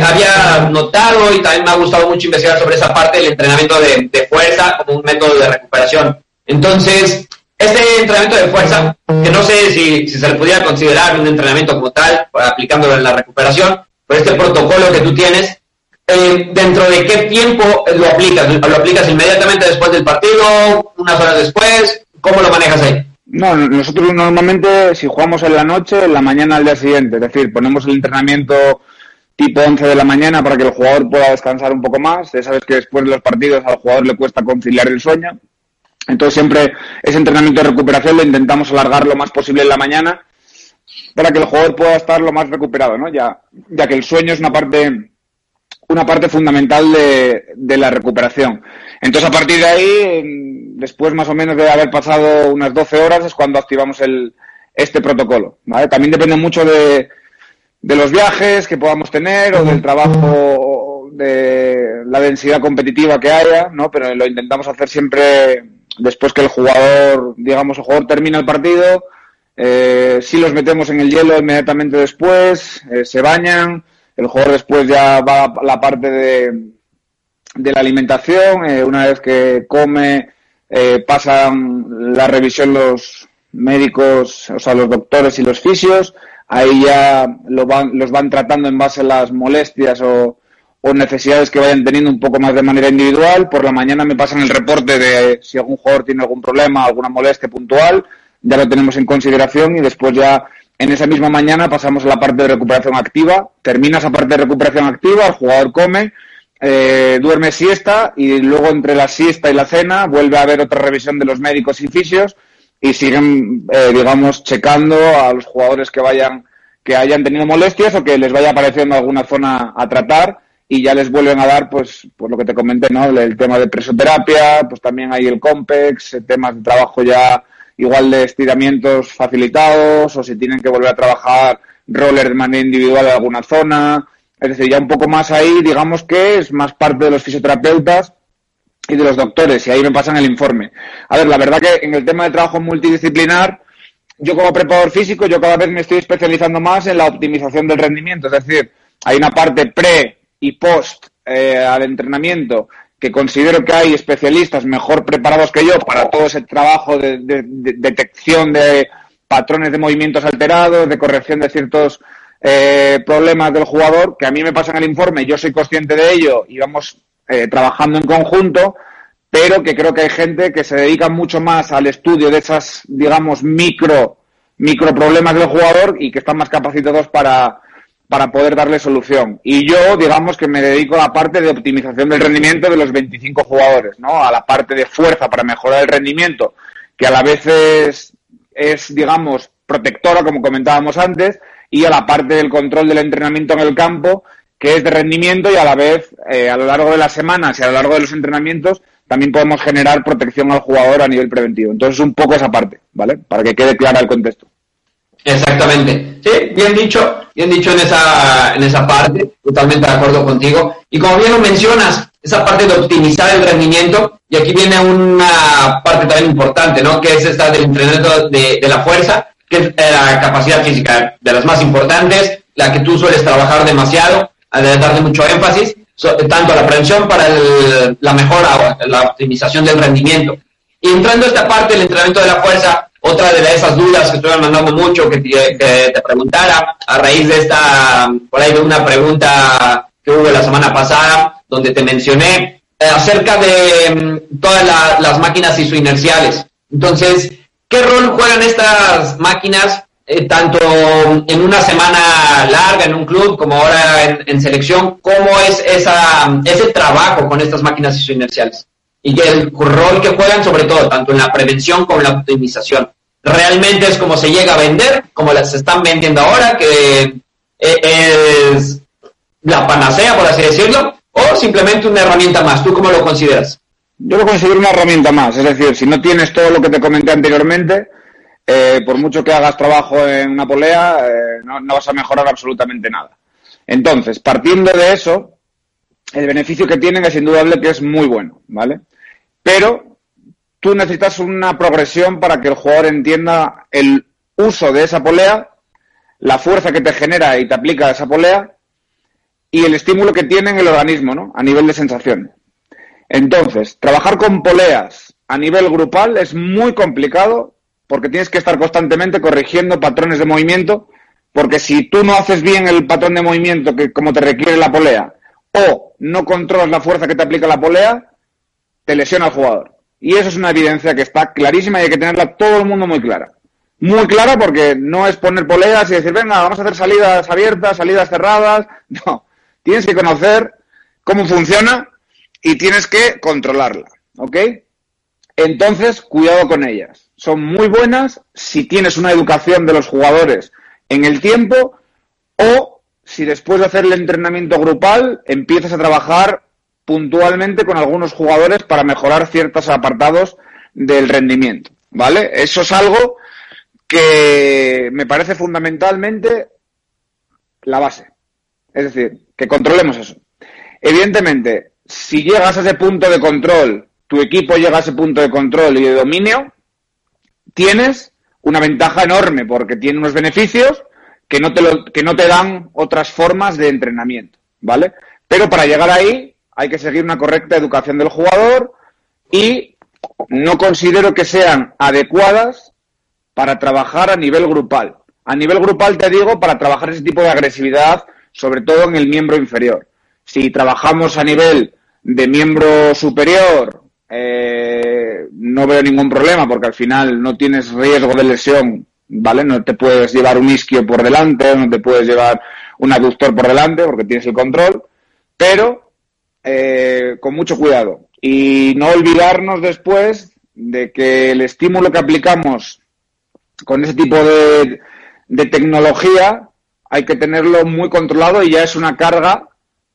había notado y también me ha gustado mucho investigar sobre esa parte del entrenamiento de, de, fuerza como un método de recuperación. Entonces, este entrenamiento de fuerza, que no sé si, si se le pudiera considerar un entrenamiento como tal, aplicándolo en la recuperación, pero este protocolo que tú tienes, eh, ¿dentro de qué tiempo lo aplicas? ¿Lo aplicas inmediatamente después del partido? ¿Unas horas después? ¿Cómo lo manejas ahí? No, nosotros normalmente si jugamos en la noche, en la mañana al día siguiente, es decir, ponemos el entrenamiento tipo 11 de la mañana para que el jugador pueda descansar un poco más. Ya sabes que después de los partidos al jugador le cuesta conciliar el sueño. Entonces siempre ese entrenamiento de recuperación lo intentamos alargar lo más posible en la mañana para que el jugador pueda estar lo más recuperado, ¿no? Ya, ya que el sueño es una parte una parte fundamental de, de, la recuperación. Entonces, a partir de ahí, después más o menos de haber pasado unas 12 horas, es cuando activamos el, este protocolo. También depende mucho de, de los viajes que podamos tener o del trabajo, de la densidad competitiva que haya, ¿no? Pero lo intentamos hacer siempre después que el jugador, digamos, el jugador termina el partido, eh, si los metemos en el hielo inmediatamente después, eh, se bañan, el jugador después ya va a la parte de, de la alimentación. Eh, una vez que come, eh, pasan la revisión los médicos, o sea, los doctores y los fisios. Ahí ya lo van, los van tratando en base a las molestias o, o necesidades que vayan teniendo un poco más de manera individual. Por la mañana me pasan el reporte de si algún jugador tiene algún problema, alguna molestia puntual. Ya lo tenemos en consideración y después ya en esa misma mañana pasamos a la parte de recuperación activa. Termina esa parte de recuperación activa, el jugador come, eh, duerme siesta y luego entre la siesta y la cena vuelve a haber otra revisión de los médicos y fisios y siguen, eh, digamos, checando a los jugadores que vayan, que hayan tenido molestias o que les vaya apareciendo alguna zona a tratar y ya les vuelven a dar, pues, por lo que te comenté, ¿no? El tema de presoterapia, pues también hay el COMPEX, temas de trabajo ya igual de estiramientos facilitados o si tienen que volver a trabajar roller de manera individual en alguna zona. Es decir, ya un poco más ahí, digamos que es más parte de los fisioterapeutas y de los doctores, y ahí me pasan el informe. A ver, la verdad que en el tema de trabajo multidisciplinar, yo como preparador físico, yo cada vez me estoy especializando más en la optimización del rendimiento. Es decir, hay una parte pre y post eh, al entrenamiento que considero que hay especialistas mejor preparados que yo para todo ese trabajo de, detección de patrones de movimientos alterados, de corrección de ciertos eh, problemas del jugador, que a mí me pasan el informe, yo soy consciente de ello y vamos eh, trabajando en conjunto, pero que creo que hay gente que se dedica mucho más al estudio de esas, digamos, micro, micro problemas del jugador y que están más capacitados para, para poder darle solución. Y yo, digamos que me dedico a la parte de optimización del rendimiento de los 25 jugadores, ¿no? A la parte de fuerza para mejorar el rendimiento, que a la vez es, es digamos, protectora, como comentábamos antes, y a la parte del control del entrenamiento en el campo, que es de rendimiento y a la vez, eh, a lo largo de las semanas y a lo largo de los entrenamientos, también podemos generar protección al jugador a nivel preventivo. Entonces, un poco esa parte, ¿vale? Para que quede clara el contexto. Exactamente. Sí, bien dicho, bien dicho en esa, en esa parte, totalmente de acuerdo contigo. Y como bien lo mencionas, esa parte de optimizar el rendimiento, y aquí viene una parte también importante, ¿no? Que es esta del entrenamiento de, de la fuerza, que es eh, la capacidad física, de las más importantes, la que tú sueles trabajar demasiado, de darle mucho énfasis, tanto a la prevención para la mejora, la optimización del rendimiento. Y entrando a esta parte del entrenamiento de la fuerza, otra de esas dudas que estoy mandando mucho que te, te, preguntara a raíz de esta, por ahí de una pregunta que hubo la semana pasada, donde te mencioné eh, acerca de mm, todas las máquinas isoinerciales. Entonces, ¿qué rol juegan estas máquinas eh, tanto en una semana larga en un club como ahora en, selección? ¿Cómo es esa, ese trabajo con estas máquinas isoinerciales? Y el rol que juegan sobre todo, tanto en la prevención como en la optimización. Realmente es como se llega a vender, como las están vendiendo ahora, que eh, es la panacea, por así decirlo, o simplemente una herramienta más. ¿Tú cómo lo consideras? Yo lo considero una herramienta más, es decir, si no tienes todo lo que te comenté anteriormente, eh, por mucho que hagas trabajo en una polea, eh, no vas a mejorar absolutamente nada. Entonces, partiendo de eso, el beneficio que tienen es indudable que es muy bueno, ¿vale? Pero tú necesitas una progresión para que el jugador entienda el uso de esa polea, la fuerza que te genera y te aplica esa polea y el estímulo que tiene en el organismo, ¿no? A nivel de sensación. Entonces, trabajar con poleas a nivel grupal es muy complicado porque tienes que estar constantemente corrigiendo patrones de movimiento, porque si tú no haces bien el patrón de movimiento que como te requiere la polea o no controlas la fuerza que te aplica la polea, te lesiona al jugador. Y eso es una evidencia que está clarísima y hay que tenerla todo el mundo muy clara. Muy clara porque no es poner poleas y decir, venga, vamos a hacer salidas abiertas, salidas cerradas. No, tienes que conocer cómo funciona y tienes que controlarla. ¿Ok? Entonces, cuidado con ellas. Son muy buenas si tienes una educación de los jugadores en el tiempo o si después de hacer el entrenamiento grupal empiezas a trabajar puntualmente con algunos jugadores para mejorar ciertos apartados del rendimiento, ¿vale? Eso es algo que me parece fundamentalmente la base. Es decir, que controlemos eso. Evidentemente, si llegas a ese punto de control, tu equipo llega a ese punto de control y de dominio, tienes una ventaja enorme porque tiene unos beneficios que no te, lo, que no te dan otras formas de entrenamiento, ¿vale? Pero para llegar ahí hay que seguir una correcta educación del jugador y no considero que sean adecuadas para trabajar a nivel grupal. A nivel grupal te digo para trabajar ese tipo de agresividad, sobre todo en el miembro inferior. Si trabajamos a nivel de miembro superior, eh, no veo ningún problema porque al final no tienes riesgo de lesión, ¿vale? No te puedes llevar un isquio por delante, no te puedes llevar un aductor por delante porque tienes el control, pero eh, con mucho cuidado y no olvidarnos después de que el estímulo que aplicamos con ese tipo de, de tecnología hay que tenerlo muy controlado y ya es una carga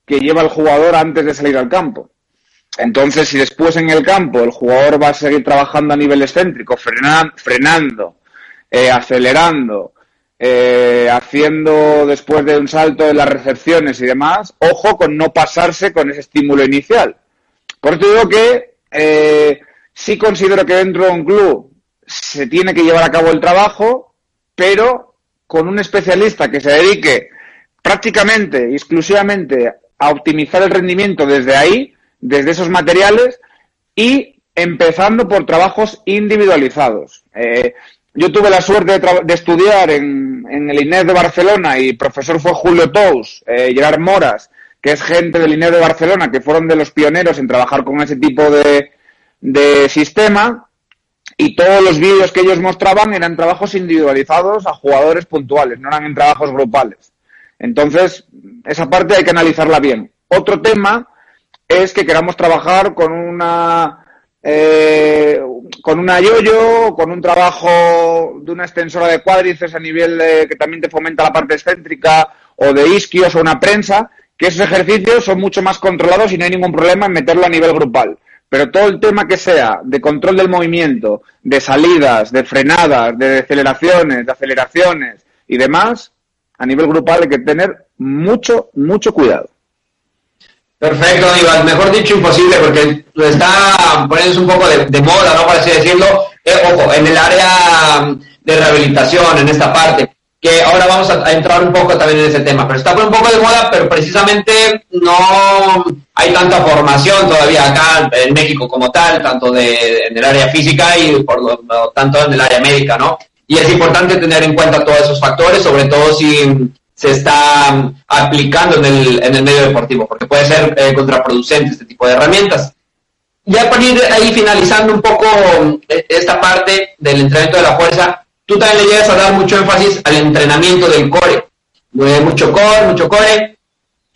que lleva el jugador antes de salir al campo. Entonces, si después en el campo el jugador va a seguir trabajando a nivel excéntrico, frenando, eh, acelerando, eh, haciendo después de un salto de las recepciones y demás, ojo con no pasarse con ese estímulo inicial. Por eso digo que eh, sí considero que dentro de un club se tiene que llevar a cabo el trabajo, pero con un especialista que se dedique prácticamente exclusivamente a optimizar el rendimiento desde ahí, desde esos materiales y empezando por trabajos individualizados. Eh, yo tuve la suerte de, estudiar en, el INEF de Barcelona y profesor fue Julio Tous, eh, Gerard Moras, que es gente del INEF de Barcelona, que fueron de los pioneros en trabajar con ese tipo de, de sistema. Y todos los vídeos que ellos mostraban eran trabajos individualizados a jugadores puntuales, no eran en trabajos grupales. Entonces, esa parte hay que analizarla bien. Otro tema es que queramos trabajar con una eh, con una yoyo, con un trabajo de una extensora de cuádriceps a nivel que también te fomenta la parte excéntrica, o de isquios o una prensa, que esos ejercicios son mucho más controlados y no hay ningún problema en meterlo a nivel grupal. pero todo el tema que sea de control del movimiento, de salidas, de frenadas, de deceleraciones, de aceleraciones y demás, a nivel grupal hay que tener mucho, mucho cuidado. Perfecto, Iván. Mejor dicho, imposible, porque está poniéndose un poco de, moda, ¿no? Por así decirlo. Eh, ojo, en el área de rehabilitación, en esta parte, que ahora vamos a, entrar un poco también en ese tema, pero está un poco de moda, pero precisamente no hay tanta formación todavía acá en México como tal, tanto de, en el área física y por tanto en el área médica, ¿no? Y es importante tener en cuenta todos esos factores, sobre todo si se está aplicando en el, en el medio deportivo, porque puede ser eh, contraproducente este tipo de herramientas. Ya para ir ahí finalizando un poco eh, esta parte del entrenamiento de la fuerza, tú también le llegas a dar mucho énfasis al entrenamiento del core. Mucho core, mucho core,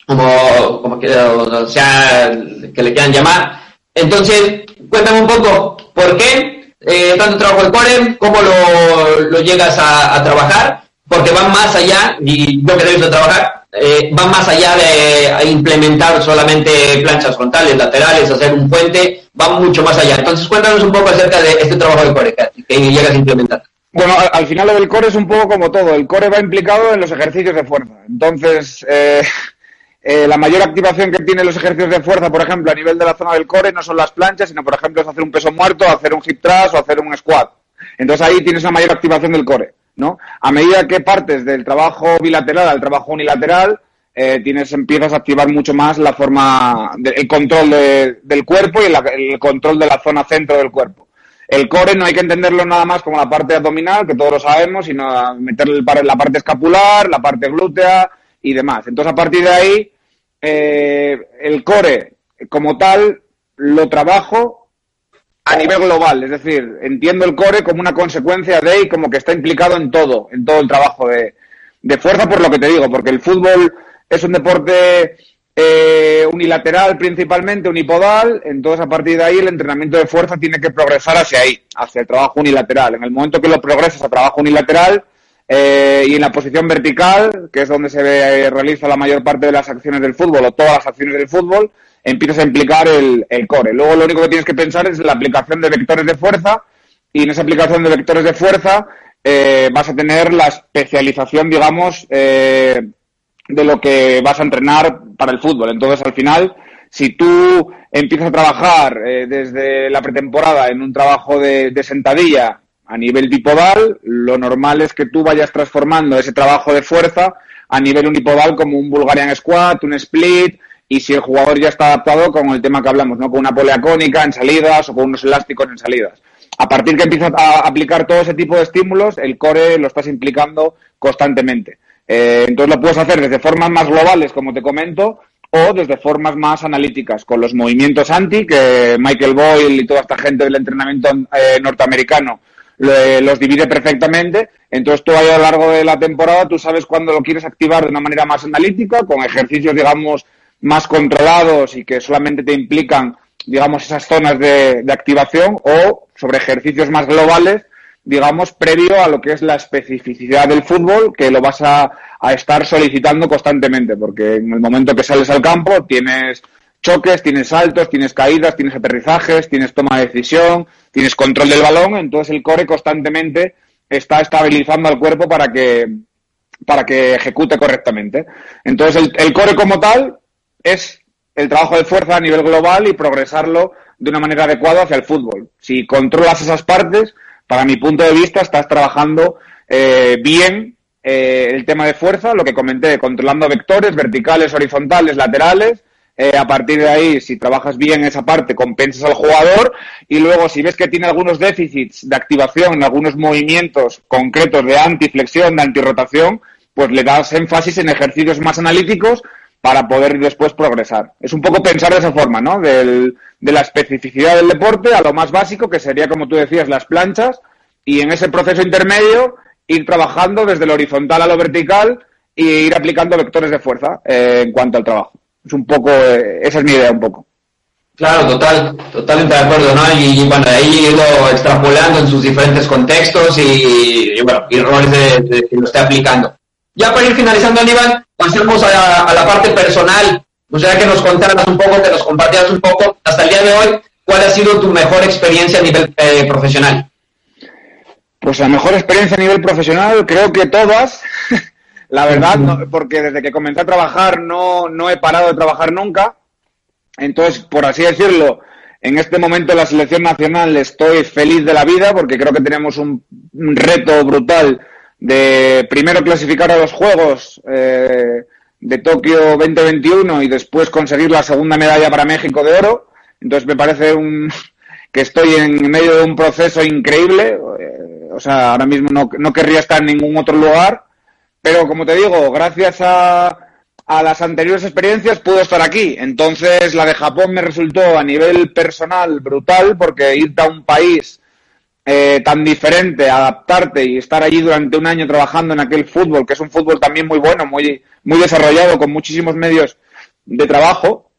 como, como que, o sea, que le quieran llamar. Entonces, cuéntame un poco, ¿por qué eh, tanto trabajo de core? ¿Cómo lo, lo llegas a trabajar? Porque van más allá, y yo que he visto trabajar, eh, van más allá de implementar solamente planchas frontales, laterales, hacer un puente, van mucho más allá. Entonces cuéntanos un poco acerca de este trabajo de core que llegas a implementar. Bueno, al, final lo del core es un poco como todo. El core va implicado en los ejercicios de fuerza. Entonces, eh, eh, la mayor activación que tienen los ejercicios de fuerza, por ejemplo, a nivel de la zona del core, no son las planchas, sino, por ejemplo, es hacer un peso muerto, hacer un hip thrust o hacer un squat. Entonces ahí tienes la mayor activación del core. ¿No? A medida que partes del trabajo bilateral al trabajo unilateral, eh, tienes, empiezas a activar mucho más la forma, el control del cuerpo y el, control de la zona centro del cuerpo. El core no hay que entenderlo nada más como la parte abdominal, que todos lo sabemos, sino meterle la parte escapular, la parte glútea y demás. Entonces, a partir de ahí, eh, el core como tal lo trabajo a nivel global, es decir, entiendo el core como una consecuencia de y como que está implicado en todo, en todo el trabajo de, fuerza, por lo que te digo, porque el fútbol es un deporte eh, unilateral principalmente, unipodal, entonces a partir de ahí el entrenamiento de fuerza tiene que progresar hacia ahí, hacia el trabajo unilateral. En el momento que lo progresas a trabajo unilateral eh, y en la posición vertical, que es donde se ve, realiza la mayor parte de las acciones del fútbol o todas las acciones del fútbol, empiezas a implicar el, core. Luego lo único que tienes que pensar es la aplicación de vectores de fuerza y en esa aplicación de vectores de fuerza eh, vas a tener la especialización, digamos, eh, de lo que vas a entrenar para el fútbol. Entonces, al final, si tú empiezas a trabajar eh, desde la pretemporada en un trabajo de, de, sentadilla a nivel bipodal, lo normal es que tú vayas transformando ese trabajo de fuerza a nivel unipodal como un Bulgarian Squat, un Split, y si el jugador ya está adaptado con el tema que hablamos, ¿no? Con una polea cónica en salidas o con unos elásticos en salidas. A partir que empiezas a aplicar todo ese tipo de estímulos, el core lo estás implicando constantemente. Eh, entonces lo puedes hacer desde formas más globales, como te comento, o desde formas más analíticas, con los movimientos anti, que Michael Boyle y toda esta gente del entrenamiento eh, norteamericano los divide perfectamente. Entonces tú ahí a lo largo de la temporada tú sabes cuándo lo quieres activar de una manera más analítica, con ejercicios, digamos, más controlados y que solamente te implican, digamos, esas zonas de, activación o sobre ejercicios más globales, digamos, previo a lo que es la especificidad del fútbol, que lo vas a, a estar solicitando constantemente, porque en el momento que sales al campo tienes choques, tienes saltos, tienes caídas, tienes aterrizajes, tienes toma de decisión, tienes control del balón, entonces el core constantemente está estabilizando al cuerpo para que para que ejecute correctamente. Entonces el, el core como tal es el trabajo de fuerza a nivel global y progresarlo de una manera adecuada hacia el fútbol. Si controlas esas partes, para mi punto de vista, estás trabajando eh, bien eh, el tema de fuerza, lo que comenté, controlando vectores verticales, horizontales, laterales. Eh, a partir de ahí, si trabajas bien esa parte, compensas al jugador y luego si ves que tiene algunos déficits de activación en algunos movimientos concretos de antiflexión, de antirrotación, pues le das énfasis en ejercicios más analíticos para poder después progresar. Es un poco pensar de esa forma, ¿no? Del, de la especificidad del deporte a lo más básico, que sería, como tú decías, las planchas, y en ese proceso intermedio ir trabajando desde lo horizontal a lo vertical e ir aplicando vectores de fuerza eh, en cuanto al trabajo. Es un poco, eh, esa es mi idea un poco. Claro, total, totalmente de acuerdo, ¿no? Y, bueno, ahí ido extrapolando en sus diferentes contextos y, bueno, y roles de, que lo esté aplicando. Ya para ir finalizando, Aníbal, pasemos a, la parte personal. O sea, que nos contaras un poco, que nos compartieras un poco hasta el día de hoy, ¿cuál ha sido tu mejor experiencia a nivel eh, profesional? Pues la mejor experiencia a nivel profesional, creo que todas. la verdad, porque desde que comencé a trabajar no, no he parado de trabajar nunca. Entonces, por así decirlo, en este momento en la selección nacional estoy feliz de la vida porque creo que tenemos un, reto brutal de primero clasificar a los Juegos eh, de Tokio 2021 y después conseguir la segunda medalla para México de oro. Entonces me parece un, que estoy en medio de un proceso increíble. Eh, o sea, ahora mismo no, no querría estar en ningún otro lugar. Pero como te digo, gracias a, a las anteriores experiencias puedo estar aquí. Entonces, la de Japón me resultó a nivel personal brutal porque irte a un país eh, tan diferente, adaptarte y estar allí durante un año trabajando en aquel fútbol, que es un fútbol también muy bueno, muy, muy desarrollado, con muchísimos medios de trabajo,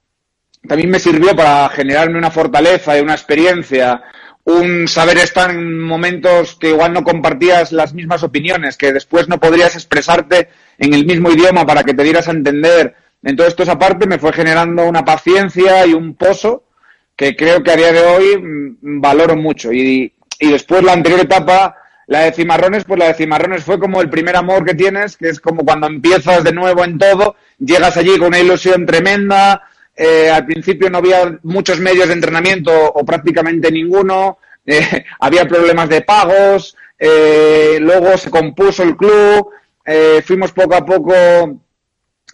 también me sirvió para generarme una fortaleza y una experiencia, un saber estar en momentos que igual no compartías las mismas opiniones, que después no podrías expresarte en el mismo idioma para que te dieras a entender. Entonces, esto esa parte me fue generando una paciencia y un pozo que creo que a día de hoy mm, valoro mucho. Y, y después la anterior etapa, la de Cimarrones, pues la de Cimarrones fue como el primer amor que tienes, que es como cuando empiezas de nuevo en todo, llegas allí con una ilusión tremenda, eh, al principio no había muchos medios de entrenamiento o prácticamente ninguno, eh, había problemas de pagos, eh, luego se compuso el club, fuimos poco a poco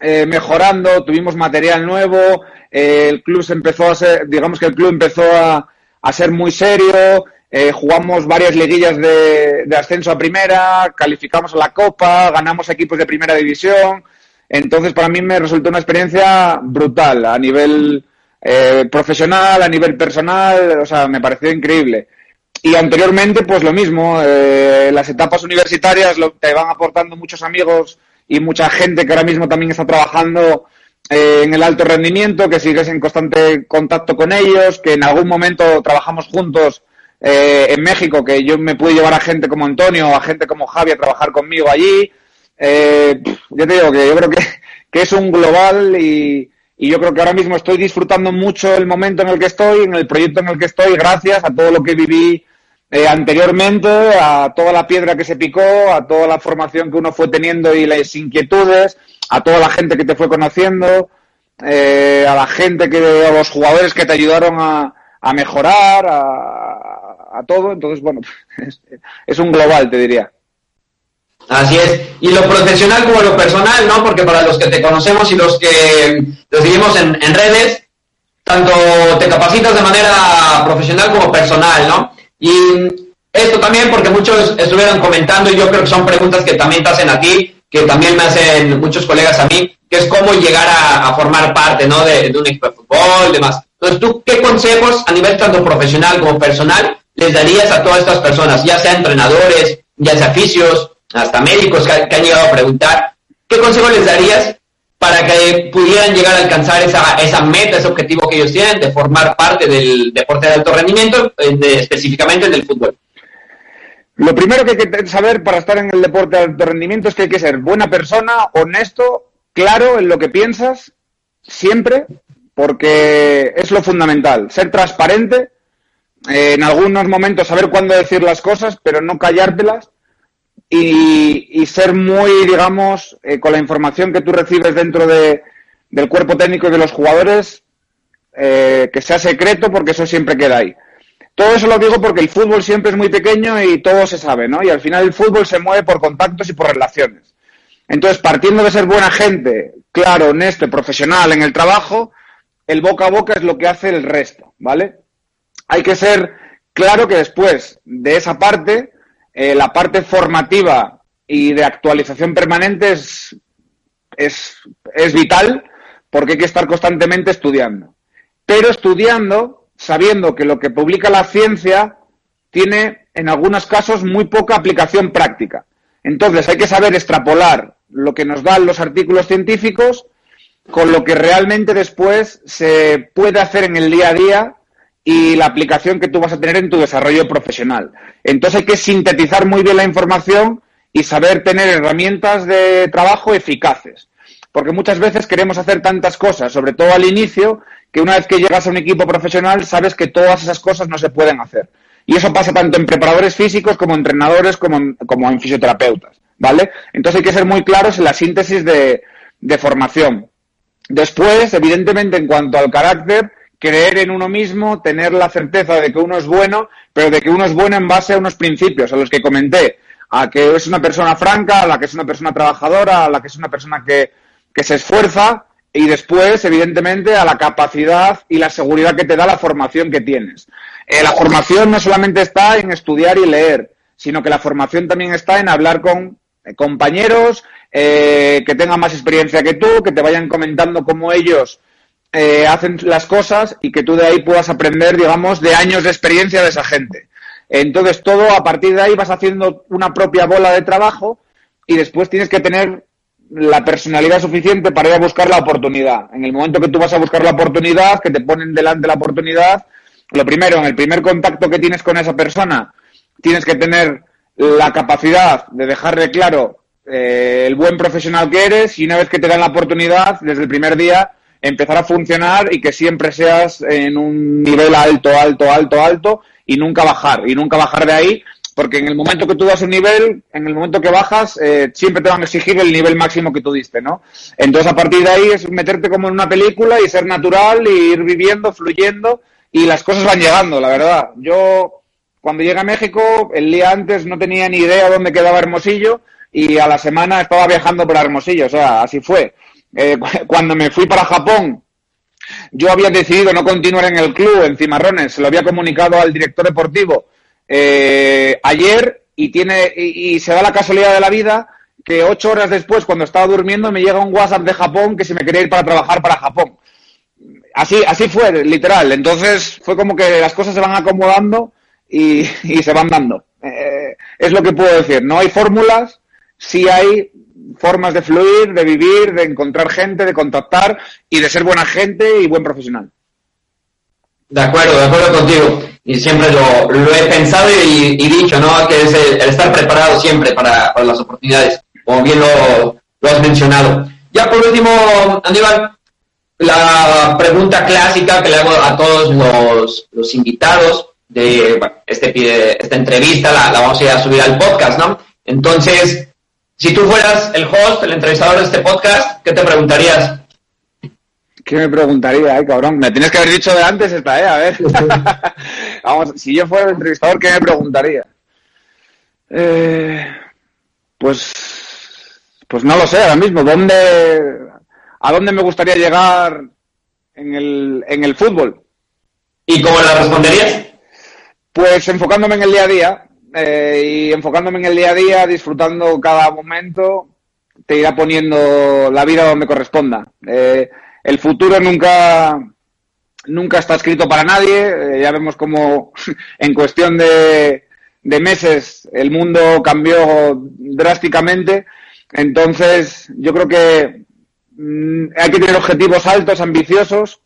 mejorando, tuvimos material nuevo, el club se empezó a ser, digamos que el club empezó a, a ser muy serio, eh, jugamos varias liguillas de, ascenso a primera, calificamos a la Copa, ganamos equipos de primera división. Entonces, para mí me resultó una experiencia brutal a nivel eh, profesional, a nivel personal, o sea, me pareció increíble. Y anteriormente, pues lo mismo, eh, las etapas universitarias lo, te van aportando muchos amigos y mucha gente que ahora mismo también está trabajando en el alto rendimiento, que sigues en constante contacto con ellos, que en algún momento trabajamos juntos eh, en México, que yo me pude llevar a gente como Antonio a gente como Javi a trabajar conmigo allí. Eh, yo te digo que yo creo que, que es un global y, y, yo creo que ahora mismo estoy disfrutando mucho el momento en el que estoy, en el proyecto en el que estoy, gracias a todo lo que viví eh, anteriormente, a toda la piedra que se picó, a toda la formación que uno fue teniendo y las inquietudes, a toda la gente que te fue conociendo, eh, a la gente que, a los jugadores que te ayudaron a, a mejorar, a, a todo. Entonces, bueno, es, un global, te diría. Así es. Y lo profesional como lo personal, ¿no? Porque para los que te conocemos y los que te seguimos en, redes, tanto te capacitas de manera profesional como personal, ¿no? Y esto también porque muchos estuvieron comentando y yo creo que son preguntas que también te hacen a ti, que también me hacen muchos colegas a mí, que es cómo llegar a, formar parte, ¿no? De, de un equipo de fútbol, demás. Entonces, ¿tú qué consejos a nivel tanto profesional como personal les darías a todas estas personas, ya sea entrenadores, ya sea oficios, hasta médicos que, han llegado a preguntar, ¿qué consejo les darías para que pudieran llegar a alcanzar esa, esa meta, ese objetivo que ellos tienen de formar parte del deporte de alto rendimiento, eh, específicamente del fútbol? Lo primero que hay que saber para estar en el deporte de alto rendimiento es que hay que ser buena persona, honesto, claro en lo que piensas, siempre, porque es lo fundamental. Ser transparente, en algunos momentos saber cuándo decir las cosas, pero no callártelas y, ser muy, digamos, eh, con la información que tú recibes dentro de, del cuerpo técnico y de los jugadores, eh, que sea secreto porque eso siempre queda ahí. Todo eso lo digo porque el fútbol siempre es muy pequeño y todo se sabe, ¿no? Y al final el fútbol se mueve por contactos y por relaciones. Entonces, partiendo de ser buena gente, claro, honesto, profesional en el trabajo, el boca a boca es lo que hace el resto, ¿vale? Hay que ser claro que después de esa parte, eh, la parte formativa y de actualización permanente es, es, es vital porque hay que estar constantemente estudiando. Pero estudiando, sabiendo que lo que publica la ciencia tiene en algunos casos muy poca aplicación práctica. Entonces hay que saber extrapolar lo que nos dan los artículos científicos con lo que realmente después se puede hacer en el día a día y la aplicación que tú vas a tener en tu desarrollo profesional. Entonces hay que sintetizar muy bien la información y saber tener herramientas de trabajo eficaces. porque muchas veces queremos hacer tantas cosas, sobre todo al inicio, que una vez que llegas a un equipo profesional sabes que todas esas cosas no se pueden hacer. Y eso pasa tanto en preparadores físicos como en entrenadores como en, como en fisioterapeutas, ¿vale? Entonces hay que ser muy claros en la síntesis de, de formación. Después, evidentemente, en cuanto al carácter, creer en uno mismo, tener la certeza de que uno es bueno, pero de que uno es bueno en base a unos principios, a los que comenté, a que es una persona franca, a la que es una persona trabajadora, a la que es una persona que, que se esfuerza y después, evidentemente, a la capacidad y la seguridad que te da la formación que tienes. Eh, la formación no solamente está en estudiar y leer, sino que la formación también está en hablar con eh, compañeros eh, que tengan más experiencia que tú, que te vayan comentando cómo ellos eh, hacen las cosas y que tú de ahí puedas aprender, digamos, de años de experiencia de esa gente. Entonces, todo a partir de ahí vas haciendo una propia bola de trabajo y después tienes que tener la personalidad suficiente para ir a buscar la oportunidad. En el momento que tú vas a buscar la oportunidad, que te ponen delante la oportunidad, lo primero, en el primer contacto que tienes con esa persona, tienes que tener la capacidad de dejarle claro eh, el buen profesional que eres y una vez que te dan la oportunidad, desde el primer día, empezar a funcionar y que siempre seas en un nivel alto, alto, alto, alto y nunca bajar. Y nunca bajar de ahí, porque en el momento que tú das un nivel, en el momento que bajas, eh, siempre te van a exigir el nivel máximo que tú diste, ¿no? Entonces, a partir de ahí es meterte como en una película y ser natural y ir viviendo, fluyendo y las cosas van llegando, la verdad. Yo, cuando llegué a México, el día antes no tenía ni idea dónde quedaba Hermosillo y a la semana estaba viajando por Hermosillo, o sea, así fue. Eh, cuando me fui para Japón, yo había decidido no continuar en el club, en Cimarrones, se lo había comunicado al director deportivo eh, ayer y, tiene, y, se da la casualidad de la vida que ocho horas después, cuando estaba durmiendo, me llega un WhatsApp de Japón que se me quería ir para trabajar para Japón. Así, así fue, literal. Entonces fue como que las cosas se van acomodando y, y se van dando. Eh, es lo que puedo decir. No hay fórmulas, sí hay formas de fluir, de vivir, de encontrar gente, de contactar y de ser buena gente y buen profesional. De acuerdo, de acuerdo contigo. Y siempre lo, lo he pensado y, y, dicho, ¿no? Que es el, el estar preparado siempre para, para, las oportunidades, como bien lo, lo has mencionado. Ya por último, Aníbal, la pregunta clásica que le hago a todos los, los invitados de bueno, este, esta entrevista, la, la vamos a ir a subir al podcast, ¿no? Entonces, si tú fueras el host, el entrevistador de este podcast, ¿qué te preguntarías? ¿Qué me preguntaría, eh, cabrón? Me tienes que haber dicho de antes esta, eh, a ver. Vamos, si yo fuera el entrevistador, ¿qué me preguntaría? Eh, pues, pues no lo sé ahora mismo. ¿Dónde, a dónde me gustaría llegar en el, en el fútbol? ¿Y cómo la responderías? Pues enfocándome en el día a día eh, y enfocándome en el día a día, disfrutando cada momento, te irá poniendo la vida donde corresponda. Eh, el futuro nunca, nunca está escrito para nadie. Eh, ya vemos como en cuestión de, de, meses el mundo cambió drásticamente. Entonces, yo creo que mmm, hay que tener objetivos altos, ambiciosos,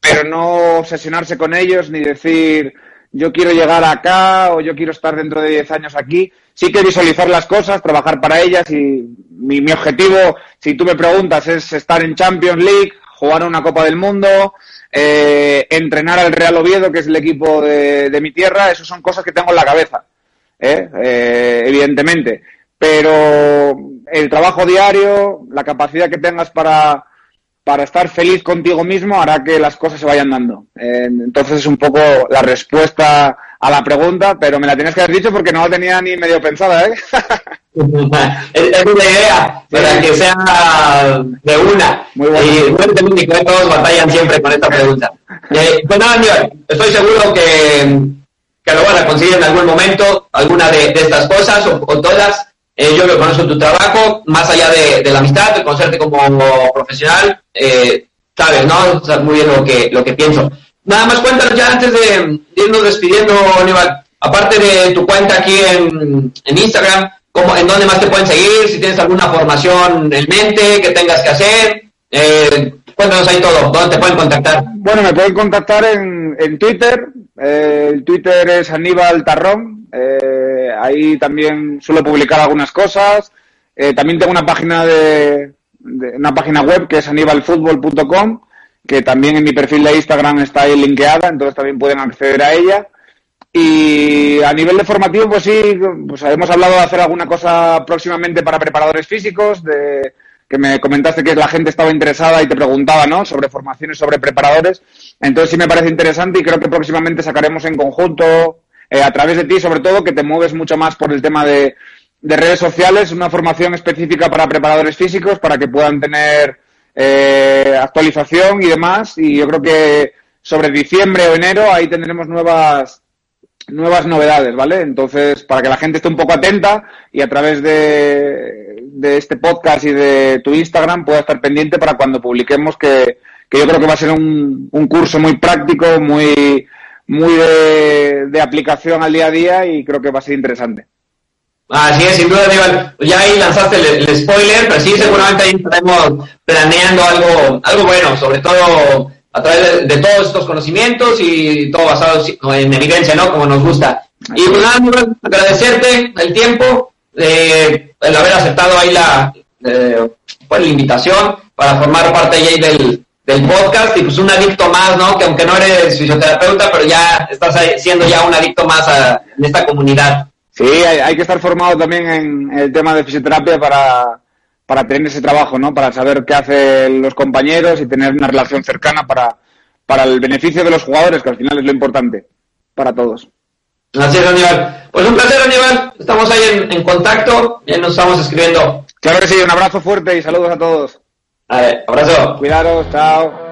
pero no obsesionarse con ellos ni decir yo quiero llegar acá o yo quiero estar dentro de 10 años aquí. Sí que visualizar las cosas, trabajar para ellas y mi, mi objetivo, si tú me preguntas, es estar en Champions League, jugar una Copa del Mundo, eh, entrenar al Real Oviedo, que es el equipo de, mi tierra, eso son cosas que tengo en la cabeza, ¿eh? Eh, evidentemente. Pero el trabajo diario, la capacidad que tengas para, para estar feliz contigo mismo hará que las cosas se vayan dando. Eh, entonces es un poco la respuesta a la pregunta, pero me la tienes que haber dicho porque no la tenía ni medio pensada, ¿eh? es, una idea para que sea de una. Muy bueno. Y bueno, también que todos batallan siempre con esta pregunta. Eh, pues nada, estoy seguro que, que lo van a conseguir en algún momento, alguna de, de estas cosas o, o todas. Eh, yo que conozco tu trabajo, más allá de, de, la amistad, de conocerte como profesional, eh, sabes, ¿no? O sea, muy bien lo que, lo que pienso. Nada más cuéntanos ya antes de irnos despidiendo, Aníbal, aparte de tu cuenta aquí en, en Instagram, ¿cómo, ¿en dónde más te pueden seguir? Si tienes alguna formación en mente que tengas que hacer, eh, cuéntanos ahí todo, ¿dónde te pueden contactar? Bueno, me pueden contactar en, en Twitter, eh, el Twitter es Aníbal Tarrón, eh, ahí también suelo publicar algunas cosas, eh, también tengo una página de, una página web que es anibalfutbol.com, que también en mi perfil de Instagram está ahí linkeada, entonces también pueden acceder a ella. Y a nivel de formativo, pues sí, pues hemos hablado de hacer alguna cosa próximamente para preparadores físicos, de que me comentaste que la gente estaba interesada y te preguntaba, ¿no? Sobre formaciones, sobre preparadores. Entonces sí me parece interesante y creo que próximamente sacaremos en conjunto, eh, a través de ti sobre todo, que te mueves mucho más por el tema de, de redes sociales, una formación específica para preparadores físicos para que puedan tener eh, actualización y demás. Y yo creo que sobre diciembre o enero ahí tendremos nuevas nuevas novedades, ¿vale? Entonces, para que la gente esté un poco atenta y a través de, de este podcast y de tu Instagram pueda estar pendiente para cuando publiquemos que, que yo creo que va a ser un, un curso muy práctico, muy, muy de, de, aplicación al día a día y creo que va a ser interesante. Así es, sin duda, Aníbal. Ya ahí lanzaste el, el, spoiler, pero sí, seguramente ahí estaremos planeando algo, algo bueno, sobre todo a través de, todos estos conocimientos y todo basado en evidencia, ¿no? Como nos gusta. Y pues nada, agradecerte el tiempo, eh, el haber aceptado ahí la, eh, pues, la invitación para formar parte ahí del, del podcast y pues un adicto más, ¿no? Que aunque no eres fisioterapeuta, pero ya estás siendo ya un adicto más a, en esta comunidad. Sí, hay, hay, que estar formado también en el tema de fisioterapia para, para tener ese trabajo, ¿no? Para saber qué hacen los compañeros y tener una relación cercana para, para el beneficio de los jugadores, que al final es lo importante para todos. Así es, Aníbal. Pues un placer, Aníbal. Estamos ahí en, en contacto, ya nos estamos escribiendo. Claro que sí, un abrazo fuerte y saludos a todos. Ver, abrazo. Cuidaros, chao.